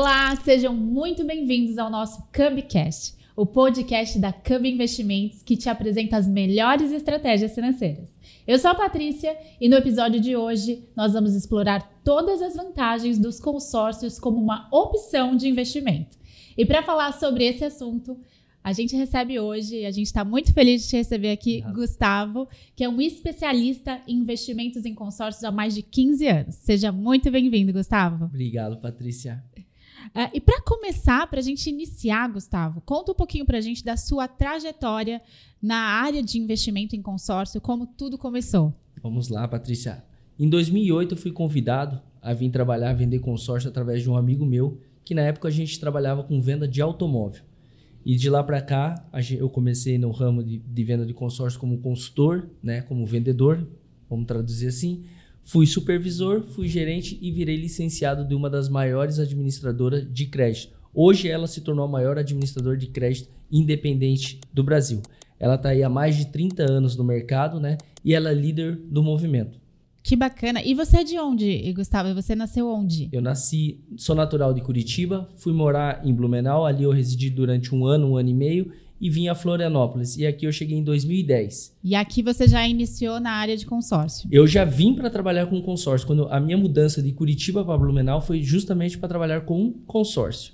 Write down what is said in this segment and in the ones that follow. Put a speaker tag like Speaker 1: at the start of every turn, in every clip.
Speaker 1: Olá, sejam muito bem-vindos ao nosso Cubcast, o podcast da Cub Investimentos que te apresenta as melhores estratégias financeiras. Eu sou a Patrícia e no episódio de hoje nós vamos explorar todas as vantagens dos consórcios como uma opção de investimento. E para falar sobre esse assunto, a gente recebe hoje, a gente está muito feliz de te receber aqui, Obrigado. Gustavo, que é um especialista em investimentos em consórcios há mais de 15 anos. Seja muito bem-vindo, Gustavo.
Speaker 2: Obrigado, Patrícia.
Speaker 1: Uh, e para começar, para a gente iniciar, Gustavo, conta um pouquinho para a gente da sua trajetória na área de investimento em consórcio, como tudo começou.
Speaker 2: Vamos lá, Patrícia. Em 2008, eu fui convidado a vir trabalhar, vender consórcio através de um amigo meu, que na época a gente trabalhava com venda de automóvel. E de lá para cá, eu comecei no ramo de, de, venda de consórcio como consultor, né, como vendedor, vamos traduzir assim. Fui supervisor, fui gerente e virei licenciado de uma das maiores administradoras de crédito. Hoje ela se tornou a maior administradora de crédito independente do Brasil. Ela está aí há mais de 30 anos no mercado, né? E ela é líder do movimento.
Speaker 1: Que bacana. E você é de onde, Gustavo? Você nasceu onde?
Speaker 2: Eu nasci, sou natural de Curitiba, fui morar em Blumenau, ali eu residi durante um ano, um ano e meio, e vim a Florianópolis. E aqui eu cheguei em 2010.
Speaker 1: E aqui você já iniciou na área de consórcio?
Speaker 2: Eu já vim para trabalhar com consórcio. Quando a minha mudança de Curitiba para Blumenau foi justamente para trabalhar com consórcio.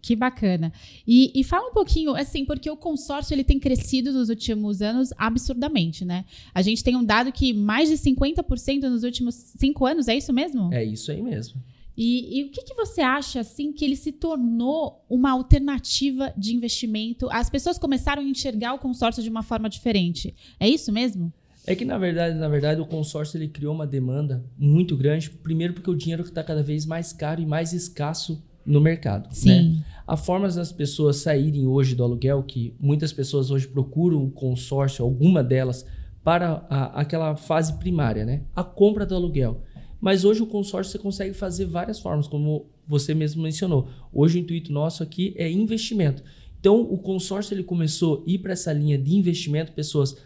Speaker 1: Que bacana. E, e, fala um pouquinho, assim, porque o consórcio ele tem crescido nos últimos anos absurdamente, né? A gente tem um dado que mais de 50% nos últimos cinco anos, é isso mesmo?
Speaker 2: É isso aí mesmo.
Speaker 1: E, e o que, que, você acha, assim, que ele se tornou uma alternativa de investimento? As pessoas começaram a enxergar o consórcio de uma forma diferente. É isso mesmo?
Speaker 2: É que, na verdade, na verdade, o consórcio ele criou uma demanda muito grande. Primeiro porque o dinheiro está cada vez mais caro e mais escasso no mercado. Sim. Né? A forma das pessoas saírem hoje do aluguel, que muitas pessoas hoje procuram um consórcio, alguma delas, para a, aquela fase primária, né? A compra do aluguel. Mas hoje o consórcio você consegue fazer várias formas, como você mesmo mencionou. Hoje o intuito nosso aqui é investimento. Então o consórcio ele começou a ir para essa linha de investimento, pessoas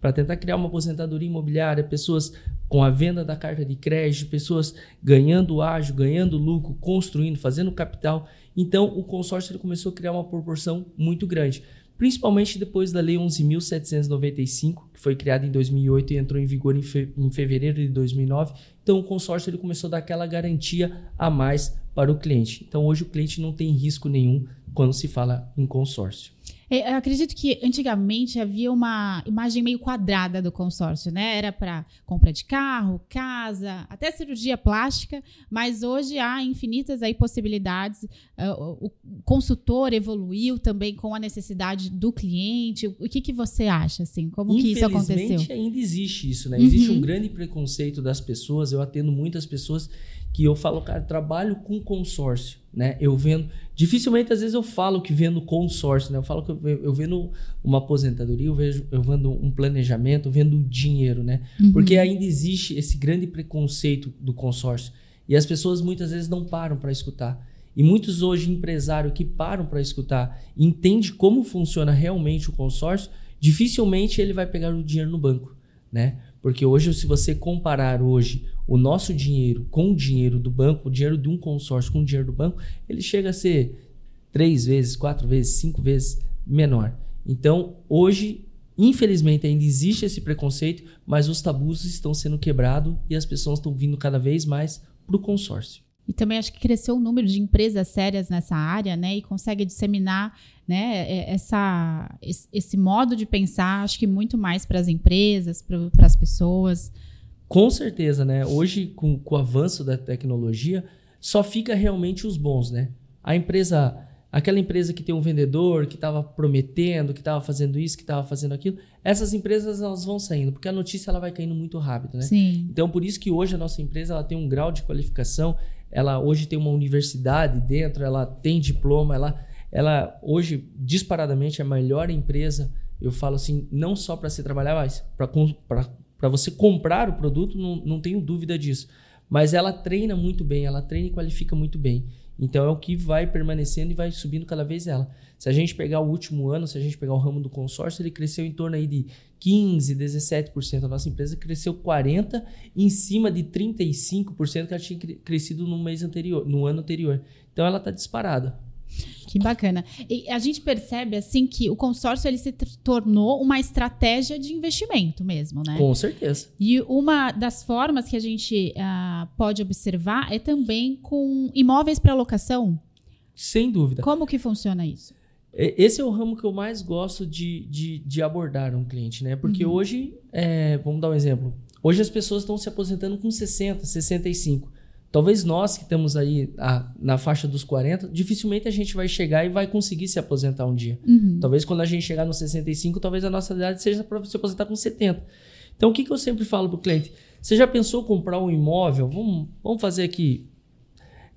Speaker 2: para tentar criar uma aposentadoria imobiliária, pessoas com a venda da carta de crédito, pessoas ganhando ágio, ganhando lucro, construindo, fazendo capital. Então, o consórcio ele começou a criar uma proporção muito grande, principalmente depois da Lei 11.795, que foi criada em 2008 e entrou em vigor em, fe em fevereiro de 2009. Então, o consórcio ele começou a dar aquela garantia a mais para o cliente. Então, hoje o cliente não tem risco nenhum quando se fala em consórcio.
Speaker 1: É, eu acredito que antigamente havia uma imagem meio quadrada do consórcio, né? Era para compra de carro, casa, até cirurgia plástica, mas hoje há infinitas aí possibilidades. É, o consultor evoluiu também com a necessidade do cliente. O que, que você acha, assim? Como que isso aconteceu?
Speaker 2: Infelizmente ainda existe isso, né? Uhum. Existe um grande preconceito das pessoas. Eu atendo muitas pessoas que eu falo, cara, trabalho com consórcio, né? Eu vendo, dificilmente às vezes eu falo que vendo consórcio, né? Eu falo que eu, eu vendo uma aposentadoria, eu vejo, eu vendo um planejamento, eu vendo dinheiro, né? Uhum. Porque ainda existe esse grande preconceito do consórcio e as pessoas muitas vezes não param para escutar. E muitos hoje empresários que param para escutar, entende como funciona realmente o consórcio, dificilmente ele vai pegar o dinheiro no banco, né? Porque hoje, se você comparar hoje o nosso dinheiro com o dinheiro do banco, o dinheiro de um consórcio com o dinheiro do banco, ele chega a ser três vezes, quatro vezes, cinco vezes menor. Então, hoje, infelizmente, ainda existe esse preconceito, mas os tabus estão sendo quebrados e as pessoas estão vindo cada vez mais para o consórcio.
Speaker 1: E também acho que cresceu o número de empresas sérias nessa área, né? E consegue disseminar né, é, essa, esse modo de pensar, acho que muito mais para as empresas, para as pessoas.
Speaker 2: Com certeza, né? Hoje, com, com o avanço da tecnologia, só fica realmente os bons, né? A empresa, aquela empresa que tem um vendedor, que estava prometendo, que estava fazendo isso, que estava fazendo aquilo, essas empresas elas vão saindo, porque a notícia ela vai caindo muito rápido, né? Sim. Então, por isso que hoje a nossa empresa ela tem um grau de qualificação, ela hoje tem uma universidade dentro, ela tem diploma, ela, ela hoje disparadamente é a melhor empresa. Eu falo assim, não só para se trabalhar, mas para você comprar o produto, não, não tenho dúvida disso. Mas ela treina muito bem, ela treina e qualifica muito bem. Então é o que vai permanecendo e vai subindo cada vez ela. Se a gente pegar o último ano, se a gente pegar o ramo do consórcio, ele cresceu em torno aí de 15, 17%. A nossa empresa cresceu 40 em cima de 35% que ela tinha crescido no mês anterior, no ano anterior. Então ela está disparada.
Speaker 1: Que bacana. E a gente percebe assim que o consórcio ele se tornou uma estratégia de investimento mesmo, né?
Speaker 2: Com certeza.
Speaker 1: E uma das formas que a gente uh, pode observar é também com imóveis para locação.
Speaker 2: Sem dúvida.
Speaker 1: Como que funciona isso?
Speaker 2: Esse é o ramo que eu mais gosto de, de, de abordar um cliente, né? Porque uhum. hoje, é, vamos dar um exemplo. Hoje as pessoas estão se aposentando com 60, 65. Talvez nós que estamos aí a, na faixa dos 40, dificilmente a gente vai chegar e vai conseguir se aposentar um dia. Uhum. Talvez quando a gente chegar nos 65, talvez a nossa idade seja para se aposentar com 70. Então o que, que eu sempre falo para o cliente? Você já pensou comprar um imóvel? Vamos, vamos fazer aqui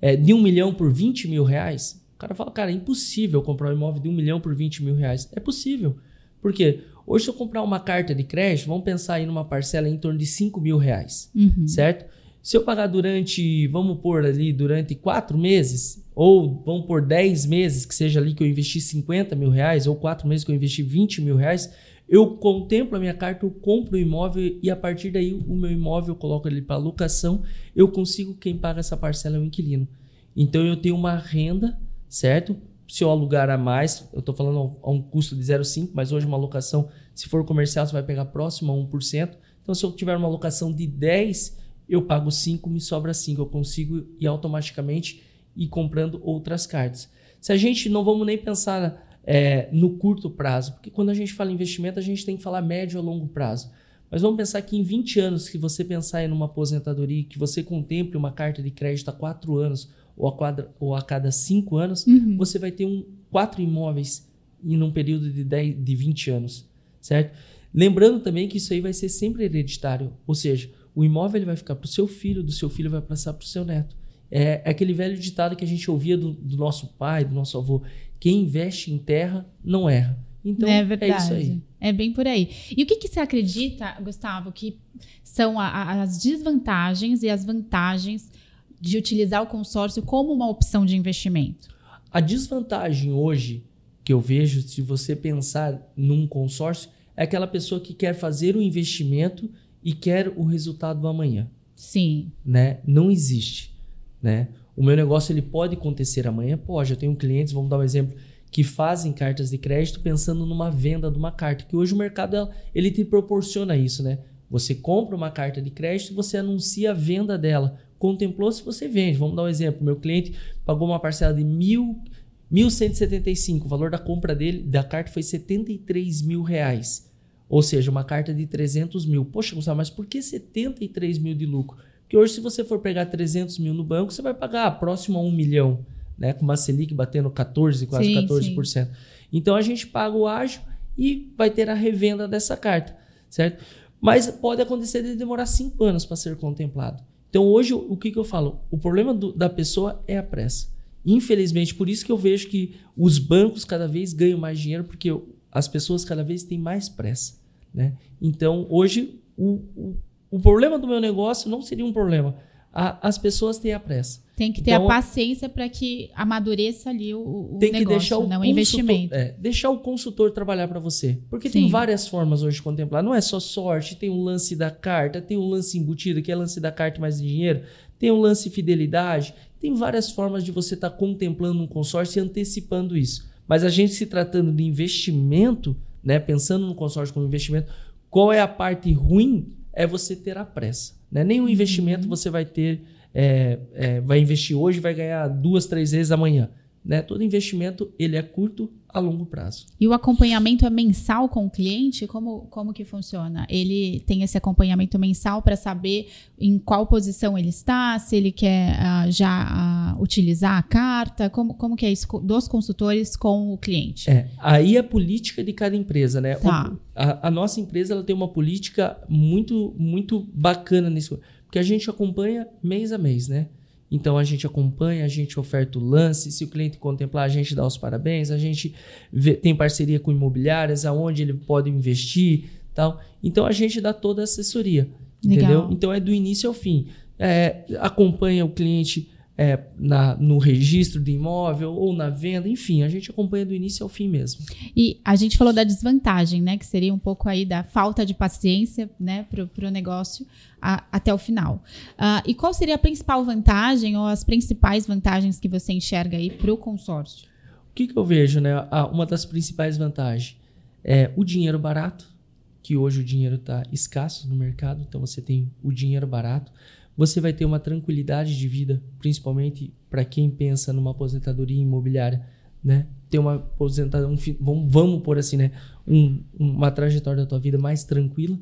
Speaker 2: é, de um milhão por 20 mil reais? O cara fala, cara, é impossível comprar um imóvel de um milhão por 20 mil reais. É possível. Por quê? Hoje, se eu comprar uma carta de crédito, vamos pensar aí numa parcela em torno de 5 mil reais, uhum. certo? Se eu pagar durante, vamos pôr ali, durante quatro meses, ou vamos pôr 10 meses, que seja ali que eu investi 50 mil reais, ou quatro meses que eu investi 20 mil reais, eu contemplo a minha carta, eu compro o imóvel e a partir daí o meu imóvel eu coloco ele para locação, eu consigo, quem paga essa parcela é o inquilino. Então eu tenho uma renda, certo? Se eu alugar a mais, eu estou falando a um custo de 0,5, mas hoje uma locação, se for comercial, você vai pegar próximo a 1%. Então se eu tiver uma locação de 10, eu pago 5, me sobra 5. Eu consigo ir automaticamente ir comprando outras cartas. Se a gente não vamos nem pensar é, no curto prazo, porque quando a gente fala em investimento, a gente tem que falar médio a longo prazo. Mas vamos pensar que em 20 anos, que você pensar em uma aposentadoria, que você contemple uma carta de crédito a 4 anos ou a, quadra, ou a cada 5 anos, uhum. você vai ter um, quatro imóveis em um período de, 10, de 20 anos, certo? Lembrando também que isso aí vai ser sempre hereditário, ou seja, o imóvel ele vai ficar para o seu filho, do seu filho vai passar para o seu neto. É, é, aquele velho ditado que a gente ouvia do, do, nosso pai, do nosso avô: quem investe em terra não erra. Então, é, verdade. é isso aí.
Speaker 1: É bem por aí. E o que, que você acredita, Gustavo, que são a, a, as desvantagens e as vantagens de utilizar o consórcio como uma opção de investimento?
Speaker 2: A desvantagem hoje que eu vejo, se você pensar num consórcio, é aquela pessoa que quer fazer o investimento e quer o resultado do amanhã.
Speaker 1: Sim.
Speaker 2: Né? Não existe, né? O meu negócio ele pode acontecer amanhã, pode. Eu tenho clientes, vamos dar um exemplo, que fazem cartas de crédito pensando numa venda de uma carta, que hoje o mercado ele te proporciona isso, né? Você compra uma carta de crédito e você anuncia a venda dela. Contemplou se você vende. Vamos dar um exemplo. Meu cliente pagou uma parcela de mil, 1.175. O valor da compra dele da carta foi 73 mil reais. Ou seja, uma carta de 300 mil. Poxa, Gustavo, mas por que 73 mil de lucro? Porque hoje, se você for pegar 300 mil no banco, você vai pagar próximo a 1 milhão, né? com uma Selic batendo 14, quase sim, 14%. Sim. Então, a gente paga o ágio e vai ter a revenda dessa carta, certo? Mas pode acontecer de demorar 5 anos para ser contemplado. Então, hoje, o que, que eu falo? O problema do, da pessoa é a pressa. Infelizmente, por isso que eu vejo que os bancos cada vez ganham mais dinheiro, porque as pessoas cada vez têm mais pressa. Né? Então, hoje, o, o, o problema do meu negócio não seria um problema. A, as pessoas têm a pressa.
Speaker 1: Tem que ter então, a paciência para que amadureça ali o, o
Speaker 2: tem
Speaker 1: que
Speaker 2: deixar o,
Speaker 1: né?
Speaker 2: o investimento. É, deixar o consultor trabalhar para você. Porque Sim. tem várias formas hoje de contemplar. Não é só sorte, tem o um lance da carta, tem o um lance embutido, que é lance da carta mais dinheiro, tem o um lance fidelidade. Tem várias formas de você estar tá contemplando um consórcio e antecipando isso. Mas a gente se tratando de investimento, né, pensando no consórcio como investimento, qual é a parte ruim? É você ter a pressa. Né? Nenhum investimento uhum. você vai ter, é, é, vai investir hoje vai ganhar duas, três vezes amanhã. Né? Todo investimento ele é curto a longo prazo.
Speaker 1: E o acompanhamento é mensal com o cliente? Como, como que funciona? Ele tem esse acompanhamento mensal para saber em qual posição ele está, se ele quer uh, já utilizar a carta, como, como que é isso dos consultores com o cliente?
Speaker 2: É, aí é a política de cada empresa, né? Tá. O, a, a, nossa empresa ela tem uma política muito, muito bacana nisso, porque a gente acompanha mês a mês, né? Então a gente acompanha, a gente oferta o lance, se o cliente contemplar, a gente dá os parabéns, a gente vê, tem parceria com imobiliárias, aonde ele pode investir, tal. Então a gente dá toda a assessoria, Legal. entendeu? Então é do início ao fim. É, acompanha o cliente é, na, no registro do imóvel ou na venda, enfim, a gente acompanha do início ao fim mesmo.
Speaker 1: E a gente falou da desvantagem, né? Que seria um pouco aí da falta de paciência, né, para o negócio a, até o final. Uh, e qual seria a principal vantagem ou as principais vantagens que você enxerga aí para o consórcio?
Speaker 2: O que, que eu vejo, né? uma das principais vantagens é o dinheiro barato, que hoje o dinheiro está escasso no mercado, então você tem o dinheiro barato você vai ter uma tranquilidade de vida, principalmente para quem pensa numa aposentadoria imobiliária, né? Ter uma aposentadoria, um, vamos, vamos por assim, né? Um, uma trajetória da tua vida mais tranquila,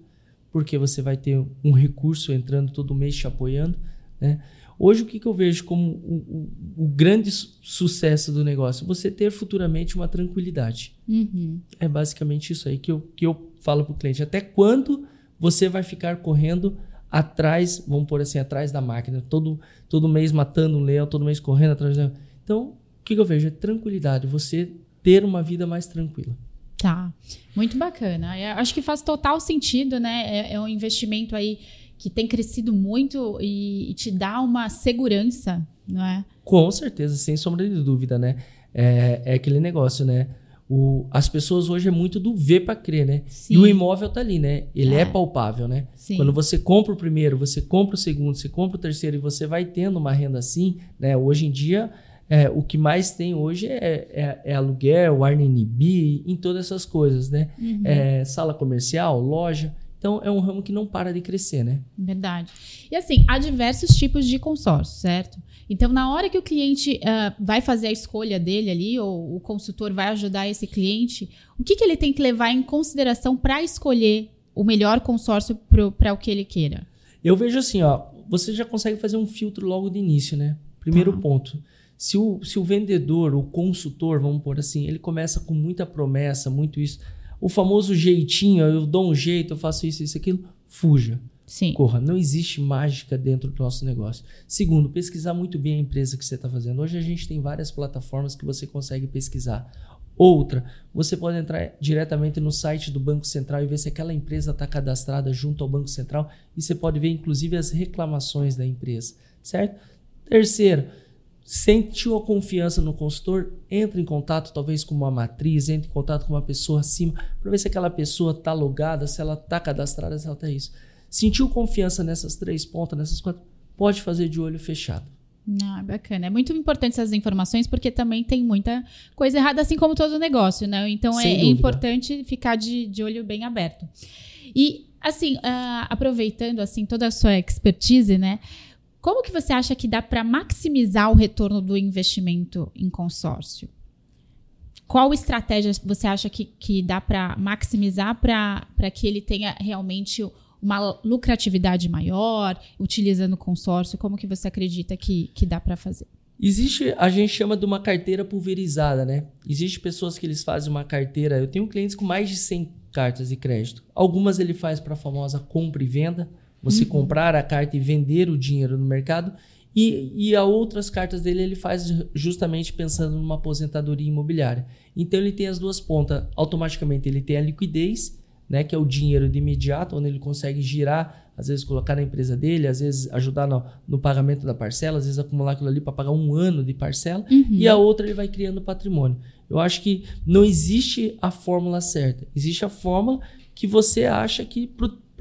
Speaker 2: porque você vai ter um recurso entrando todo mês te apoiando, né? Hoje, o que, que eu vejo como o, o, o, grande sucesso do negócio? Você ter futuramente uma tranquilidade. Uhum. É basicamente isso aí que eu, que eu falo para o cliente. Até quando você vai ficar correndo atrás, vamos pôr assim, atrás da máquina, todo, todo mês matando um leão, todo mês correndo atrás do leão. Então, o que, que eu vejo? É tranquilidade, você ter uma vida mais tranquila.
Speaker 1: Tá, muito bacana. Eu acho que faz total sentido, né? É, é um investimento aí que tem crescido muito e, e, te dá uma segurança, não é?
Speaker 2: Com certeza, sem sombra de dúvida, né? É, é aquele negócio, né? O, as pessoas hoje é muito do ver para crer, né? Sim. E o imóvel tá ali, né? Ele é, é palpável, né? Sim. Quando você compra o primeiro, você compra o segundo, você compra o terceiro e você vai tendo uma renda assim, né? Hoje em dia, é, o que mais tem hoje é, é, é aluguel, Airbnb, em todas essas coisas, né? Uhum. É, sala comercial, loja. Então, é um ramo que não para de crescer, né?
Speaker 1: Verdade. E assim, há diversos tipos de consórcio, certo? Então, na hora que o cliente uh, vai fazer a escolha dele ali, ou o consultor vai ajudar esse cliente, o que, que ele tem que levar em consideração para escolher o melhor consórcio para o que ele queira?
Speaker 2: Eu vejo assim, ó, você já consegue fazer um filtro logo de início, né? Primeiro tá. ponto. Se o, se o vendedor, o consultor, vamos pôr assim, ele começa com muita promessa, muito isso o famoso jeitinho, eu dou um jeito, eu faço isso, isso, aquilo, fuja. Sim. Corra. Não existe mágica dentro do nosso negócio. Segundo, pesquisar muito bem a empresa que você está fazendo. Hoje a gente tem várias plataformas que você consegue pesquisar. Outra, você pode entrar diretamente no site do Banco Central e ver se aquela empresa está cadastrada junto ao Banco Central e você pode ver inclusive as reclamações da empresa, certo? Terceiro, sentiu a confiança no consultor, entre em contato talvez com uma matriz, entre em contato com uma pessoa acima, para ver se aquela pessoa está logada, se ela está cadastrada, se ela está isso. Sentiu confiança nessas três pontas, nessas quatro, pode fazer de olho fechado.
Speaker 1: Ah, bacana. É muito importante essas informações porque também tem muita coisa errada, assim como todo negócio, né? Então é, é, importante ficar de, de olho bem aberto. E, assim, uh, aproveitando assim toda a sua expertise, né? Como que você acha que dá para maximizar o retorno do investimento em consórcio? Qual estratégia você acha que, que dá para maximizar para que ele tenha realmente uma lucratividade maior, utilizando consórcio? Como que você acredita que, que dá para fazer?
Speaker 2: Existe, a gente chama de uma carteira pulverizada, né? Existe pessoas que eles fazem uma carteira. Eu tenho clientes com mais de 100 cartas de crédito. Algumas ele faz para a famosa compra e venda, você uhum. comprar a carta e vender o dinheiro no mercado. E, e a outras cartas dele ele faz justamente pensando numa aposentadoria imobiliária. Então ele tem as duas pontas. Automaticamente ele tem a liquidez, né, que é o dinheiro de imediato, onde ele consegue girar, às vezes colocar na empresa dele, às vezes ajudar no, no pagamento da parcela, às vezes acumular aquilo ali para pagar um ano de parcela. Uhum. E a outra ele vai criando patrimônio. Eu acho que não existe a fórmula certa. Existe a fórmula que você acha que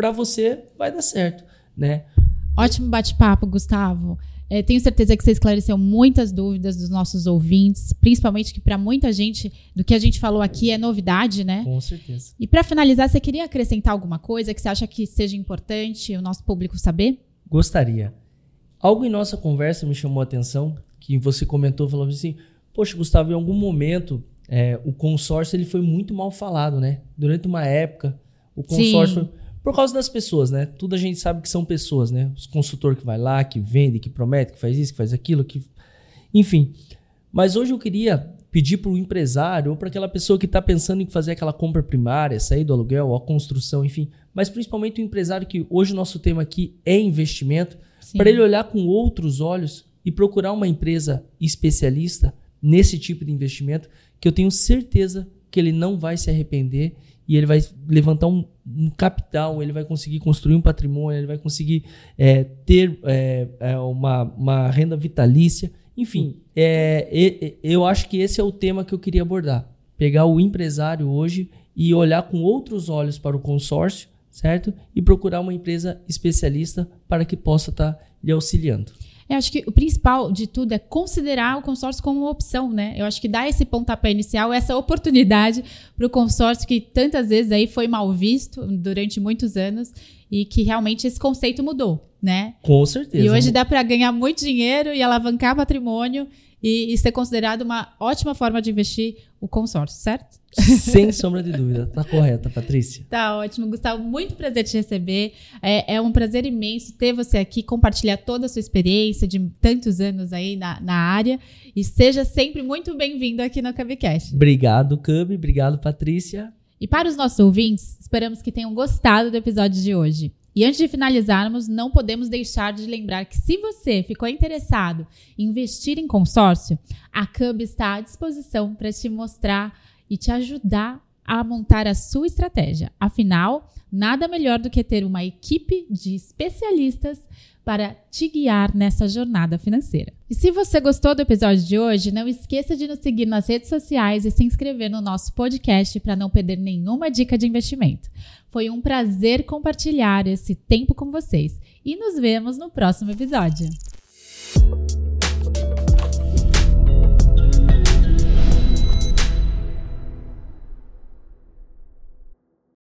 Speaker 2: para você vai dar certo, né?
Speaker 1: Ótimo bate-papo, Gustavo. É, tenho certeza que você esclareceu muitas dúvidas dos nossos ouvintes, principalmente que para muita gente do que a gente falou aqui é novidade, né?
Speaker 2: Com certeza.
Speaker 1: E para finalizar, você queria acrescentar alguma coisa que você acha que seja importante o nosso público saber?
Speaker 2: Gostaria. Algo em nossa conversa me chamou a atenção, que você comentou, falou assim: Poxa, Gustavo, em algum momento é, o consórcio ele foi muito mal falado, né? Durante uma época, o consórcio Sim. Por causa das pessoas, né? Tudo a gente sabe que são pessoas, né? Os consultor que vai lá, que vende, que promete, que faz isso, que faz aquilo, que enfim. Mas hoje eu queria pedir para o empresário ou para aquela pessoa que está pensando em fazer aquela compra primária, sair do aluguel, ou a construção, enfim, mas principalmente o empresário que hoje o nosso tema aqui é investimento, para ele olhar com outros olhos e procurar uma empresa especialista nesse tipo de investimento, que eu tenho certeza que ele não vai se arrepender e ele vai levantar um, um capital, ele vai conseguir construir um patrimônio, ele vai conseguir é, ter é, é uma, uma renda vitalícia. Enfim, é, eu acho que esse é o tema que eu queria abordar. Pegar o empresário hoje e olhar com outros olhos para o consórcio, certo? E procurar uma empresa especialista para que possa estar tá lhe auxiliando.
Speaker 1: Eu acho que o principal de tudo é considerar o consórcio como uma opção, né? Eu acho que dá esse pontapé inicial, essa oportunidade para o consórcio que tantas vezes aí foi mal visto durante muitos anos e que realmente esse conceito mudou, né?
Speaker 2: Com certeza.
Speaker 1: E hoje dá para ganhar muito dinheiro e alavancar patrimônio e, e ser considerado uma ótima forma de investir o consórcio, certo?
Speaker 2: Sem sombra de dúvida. Tá correta, Patrícia.
Speaker 1: Tá ótimo, Gustavo. Muito prazer te receber. É, é, um prazer imenso ter você aqui, compartilhar toda a sua experiência de tantos anos aí na, na área. E seja sempre muito bem-vindo aqui no Cubcast.
Speaker 2: Obrigado, Cub. Obrigado, Patrícia.
Speaker 1: E para os nossos ouvintes, esperamos que tenham gostado do episódio de hoje. E antes de finalizarmos, não podemos deixar de lembrar que se você ficou interessado em investir em consórcio, a Cub está à disposição para te mostrar e te ajudar a montar a sua estratégia. Afinal, nada melhor do que ter uma equipe de especialistas para te guiar nessa jornada financeira. E se você gostou do episódio de hoje, não esqueça de nos seguir nas redes sociais e se inscrever no nosso podcast para não perder nenhuma dica de investimento. Foi um prazer compartilhar esse tempo com vocês e nos vemos no próximo episódio.